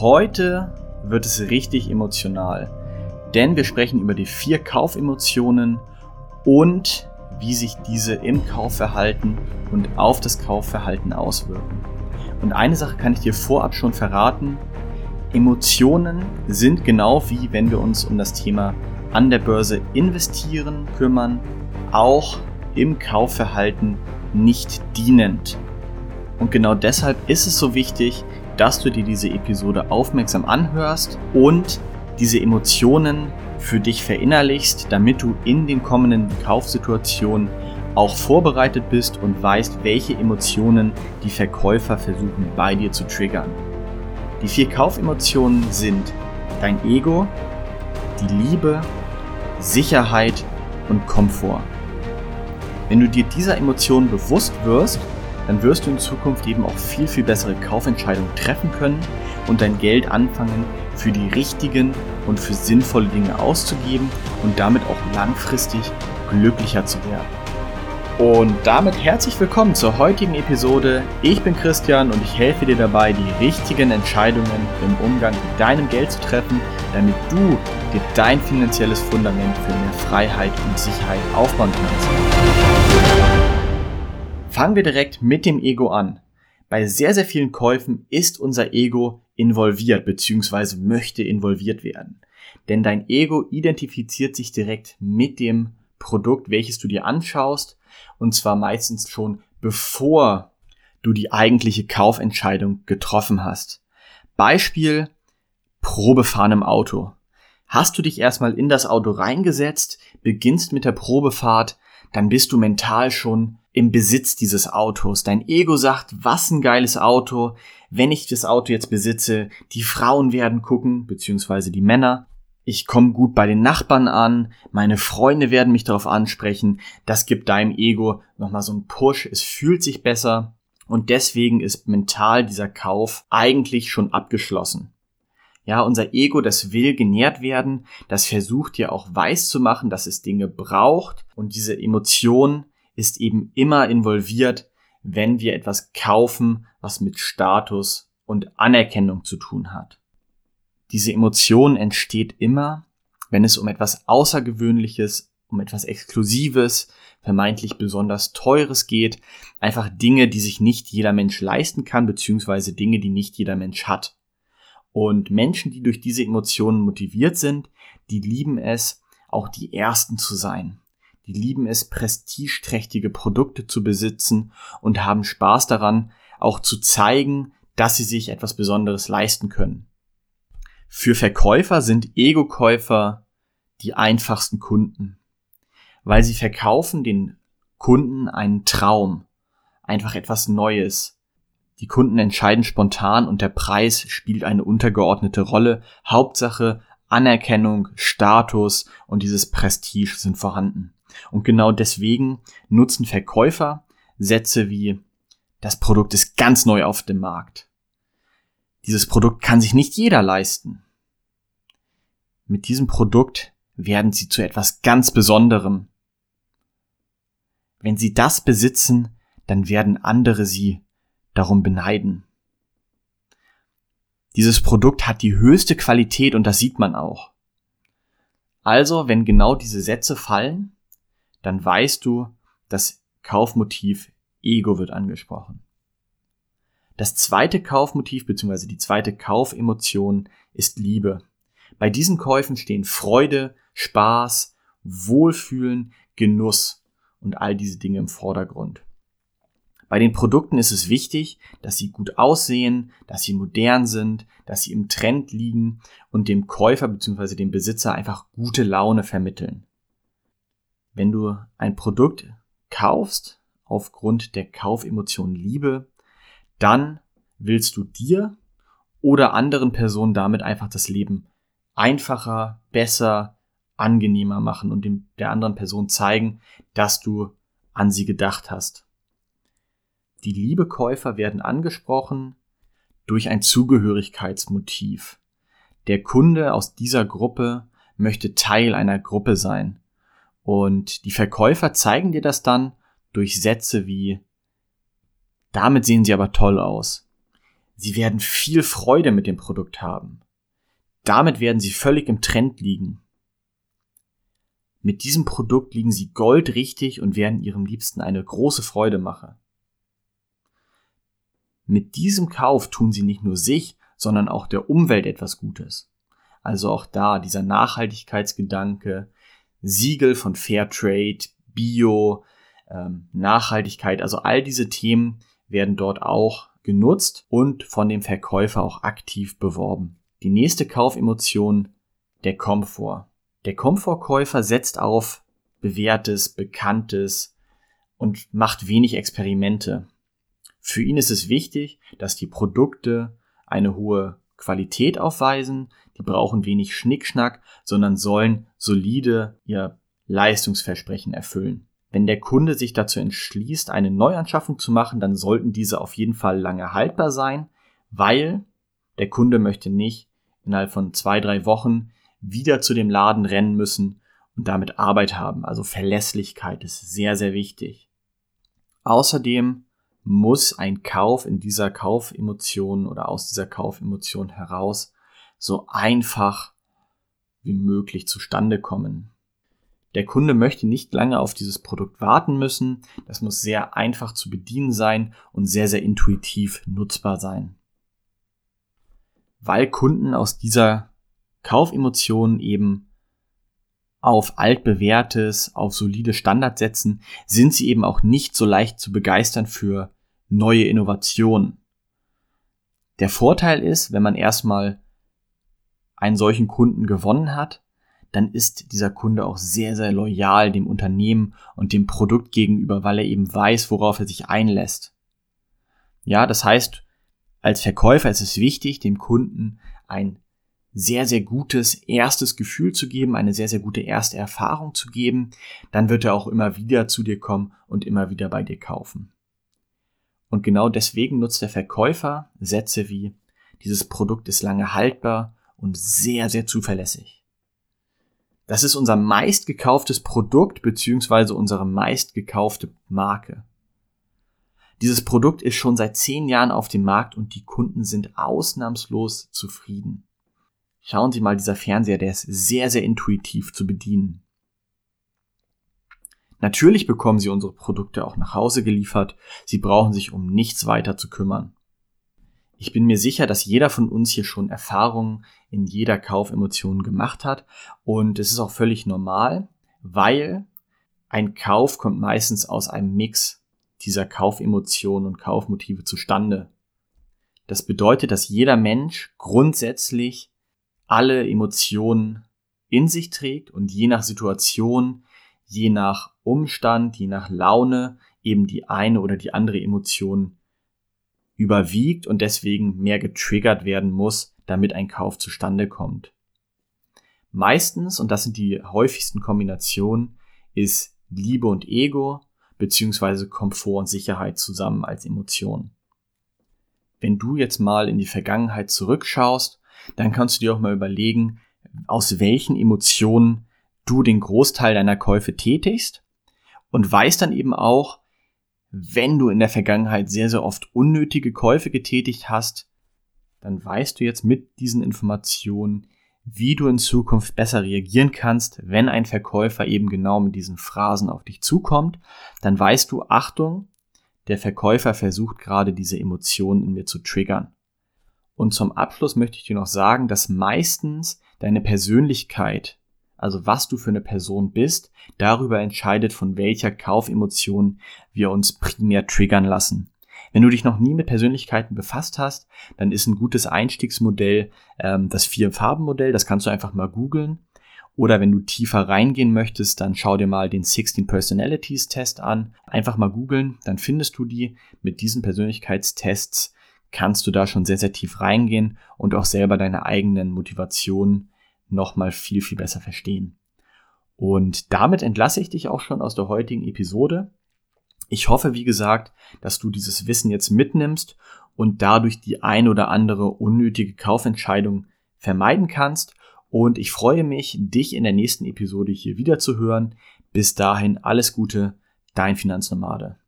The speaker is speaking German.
Heute wird es richtig emotional, denn wir sprechen über die vier Kaufemotionen und wie sich diese im Kaufverhalten und auf das Kaufverhalten auswirken. Und eine Sache kann ich dir vorab schon verraten. Emotionen sind genau wie wenn wir uns um das Thema an der Börse investieren kümmern, auch im Kaufverhalten nicht dienend. Und genau deshalb ist es so wichtig, dass du dir diese Episode aufmerksam anhörst und diese Emotionen für dich verinnerlichst, damit du in den kommenden Kaufsituationen auch vorbereitet bist und weißt, welche Emotionen die Verkäufer versuchen bei dir zu triggern. Die vier Kaufemotionen sind dein Ego, die Liebe, Sicherheit und Komfort. Wenn du dir dieser Emotionen bewusst wirst, dann wirst du in Zukunft eben auch viel, viel bessere Kaufentscheidungen treffen können und dein Geld anfangen für die richtigen und für sinnvolle Dinge auszugeben und damit auch langfristig glücklicher zu werden. Und damit herzlich willkommen zur heutigen Episode. Ich bin Christian und ich helfe dir dabei, die richtigen Entscheidungen im Umgang mit deinem Geld zu treffen, damit du dir dein finanzielles Fundament für mehr Freiheit und Sicherheit aufbauen kannst. Fangen wir direkt mit dem Ego an. Bei sehr, sehr vielen Käufen ist unser Ego involviert bzw. möchte involviert werden. Denn dein Ego identifiziert sich direkt mit dem Produkt, welches du dir anschaust und zwar meistens schon bevor du die eigentliche Kaufentscheidung getroffen hast. Beispiel Probefahren im Auto. Hast du dich erstmal in das Auto reingesetzt, beginnst mit der Probefahrt, dann bist du mental schon im Besitz dieses Autos. Dein Ego sagt, was ein geiles Auto. Wenn ich das Auto jetzt besitze, die Frauen werden gucken, beziehungsweise die Männer. Ich komme gut bei den Nachbarn an, meine Freunde werden mich darauf ansprechen. Das gibt deinem Ego nochmal so einen Push. Es fühlt sich besser. Und deswegen ist mental dieser Kauf eigentlich schon abgeschlossen. Ja, unser Ego, das will genährt werden, das versucht dir auch weiß zu machen, dass es Dinge braucht und diese Emotion ist eben immer involviert, wenn wir etwas kaufen, was mit Status und Anerkennung zu tun hat. Diese Emotion entsteht immer, wenn es um etwas Außergewöhnliches, um etwas Exklusives, vermeintlich besonders Teures geht, einfach Dinge, die sich nicht jeder Mensch leisten kann, beziehungsweise Dinge, die nicht jeder Mensch hat. Und Menschen, die durch diese Emotionen motiviert sind, die lieben es, auch die Ersten zu sein. Die lieben es, prestigeträchtige Produkte zu besitzen und haben Spaß daran, auch zu zeigen, dass sie sich etwas Besonderes leisten können. Für Verkäufer sind Ego-Käufer die einfachsten Kunden, weil sie verkaufen den Kunden einen Traum, einfach etwas Neues, die Kunden entscheiden spontan und der Preis spielt eine untergeordnete Rolle. Hauptsache Anerkennung, Status und dieses Prestige sind vorhanden. Und genau deswegen nutzen Verkäufer Sätze wie das Produkt ist ganz neu auf dem Markt. Dieses Produkt kann sich nicht jeder leisten. Mit diesem Produkt werden sie zu etwas ganz Besonderem. Wenn sie das besitzen, dann werden andere sie darum beneiden. Dieses Produkt hat die höchste Qualität und das sieht man auch. Also, wenn genau diese Sätze fallen, dann weißt du, das Kaufmotiv Ego wird angesprochen. Das zweite Kaufmotiv bzw. die zweite Kaufemotion ist Liebe. Bei diesen Käufen stehen Freude, Spaß, Wohlfühlen, Genuss und all diese Dinge im Vordergrund. Bei den Produkten ist es wichtig, dass sie gut aussehen, dass sie modern sind, dass sie im Trend liegen und dem Käufer bzw. dem Besitzer einfach gute Laune vermitteln. Wenn du ein Produkt kaufst aufgrund der Kaufemotion Liebe, dann willst du dir oder anderen Personen damit einfach das Leben einfacher, besser, angenehmer machen und dem, der anderen Person zeigen, dass du an sie gedacht hast. Die Liebekäufer werden angesprochen durch ein Zugehörigkeitsmotiv. Der Kunde aus dieser Gruppe möchte Teil einer Gruppe sein. Und die Verkäufer zeigen dir das dann durch Sätze wie damit sehen sie aber toll aus. Sie werden viel Freude mit dem Produkt haben. Damit werden Sie völlig im Trend liegen. Mit diesem Produkt liegen Sie goldrichtig und werden Ihrem Liebsten eine große Freude machen. Mit diesem Kauf tun Sie nicht nur sich, sondern auch der Umwelt etwas Gutes. Also auch da dieser Nachhaltigkeitsgedanke, Siegel von Fairtrade, Bio, ähm, Nachhaltigkeit, also all diese Themen werden dort auch genutzt und von dem Verkäufer auch aktiv beworben. Die nächste Kaufemotion, der Komfort. Der Komfortkäufer setzt auf bewährtes, bekanntes und macht wenig Experimente. Für ihn ist es wichtig, dass die Produkte eine hohe Qualität aufweisen, die brauchen wenig Schnickschnack, sondern sollen solide ihr Leistungsversprechen erfüllen. Wenn der Kunde sich dazu entschließt, eine Neuanschaffung zu machen, dann sollten diese auf jeden Fall lange haltbar sein, weil der Kunde möchte nicht innerhalb von zwei, drei Wochen wieder zu dem Laden rennen müssen und damit Arbeit haben. Also Verlässlichkeit ist sehr, sehr wichtig. Außerdem muss ein Kauf in dieser Kaufemotion oder aus dieser Kaufemotion heraus so einfach wie möglich zustande kommen. Der Kunde möchte nicht lange auf dieses Produkt warten müssen. Das muss sehr einfach zu bedienen sein und sehr, sehr intuitiv nutzbar sein. Weil Kunden aus dieser Kaufemotion eben auf altbewährtes, auf solide Standard setzen, sind sie eben auch nicht so leicht zu begeistern für neue Innovationen. Der Vorteil ist, wenn man erstmal einen solchen Kunden gewonnen hat, dann ist dieser Kunde auch sehr, sehr loyal dem Unternehmen und dem Produkt gegenüber, weil er eben weiß, worauf er sich einlässt. Ja, das heißt, als Verkäufer ist es wichtig, dem Kunden ein sehr, sehr gutes erstes Gefühl zu geben, eine sehr, sehr gute erste Erfahrung zu geben. Dann wird er auch immer wieder zu dir kommen und immer wieder bei dir kaufen. Und genau deswegen nutzt der Verkäufer Sätze wie, dieses Produkt ist lange haltbar und sehr, sehr zuverlässig. Das ist unser meistgekauftes Produkt beziehungsweise unsere meistgekaufte Marke. Dieses Produkt ist schon seit zehn Jahren auf dem Markt und die Kunden sind ausnahmslos zufrieden. Schauen Sie mal, dieser Fernseher, der ist sehr, sehr intuitiv zu bedienen. Natürlich bekommen Sie unsere Produkte auch nach Hause geliefert. Sie brauchen sich um nichts weiter zu kümmern. Ich bin mir sicher, dass jeder von uns hier schon Erfahrungen in jeder Kaufemotion gemacht hat und es ist auch völlig normal, weil ein Kauf kommt meistens aus einem Mix dieser Kaufemotionen und Kaufmotive zustande. Das bedeutet, dass jeder Mensch grundsätzlich alle Emotionen in sich trägt und je nach Situation je nach Umstand, je nach Laune eben die eine oder die andere Emotion überwiegt und deswegen mehr getriggert werden muss, damit ein Kauf zustande kommt. Meistens, und das sind die häufigsten Kombinationen, ist Liebe und Ego beziehungsweise Komfort und Sicherheit zusammen als Emotion. Wenn du jetzt mal in die Vergangenheit zurückschaust, dann kannst du dir auch mal überlegen, aus welchen Emotionen du den Großteil deiner Käufe tätigst und weißt dann eben auch, wenn du in der Vergangenheit sehr, sehr oft unnötige Käufe getätigt hast, dann weißt du jetzt mit diesen Informationen, wie du in Zukunft besser reagieren kannst, wenn ein Verkäufer eben genau mit diesen Phrasen auf dich zukommt. Dann weißt du, Achtung, der Verkäufer versucht gerade diese Emotionen in mir zu triggern. Und zum Abschluss möchte ich dir noch sagen, dass meistens deine Persönlichkeit also was du für eine Person bist, darüber entscheidet, von welcher Kaufemotion wir uns primär triggern lassen. Wenn du dich noch nie mit Persönlichkeiten befasst hast, dann ist ein gutes Einstiegsmodell ähm, das Vier-Farben-Modell, das kannst du einfach mal googeln. Oder wenn du tiefer reingehen möchtest, dann schau dir mal den 16 Personalities Test an. Einfach mal googeln, dann findest du die. Mit diesen Persönlichkeitstests kannst du da schon sehr, sehr tief reingehen und auch selber deine eigenen Motivationen nochmal viel, viel besser verstehen. Und damit entlasse ich dich auch schon aus der heutigen Episode. Ich hoffe, wie gesagt, dass du dieses Wissen jetzt mitnimmst und dadurch die ein oder andere unnötige Kaufentscheidung vermeiden kannst. Und ich freue mich, dich in der nächsten Episode hier wieder zu hören. Bis dahin alles Gute, dein Finanznomade.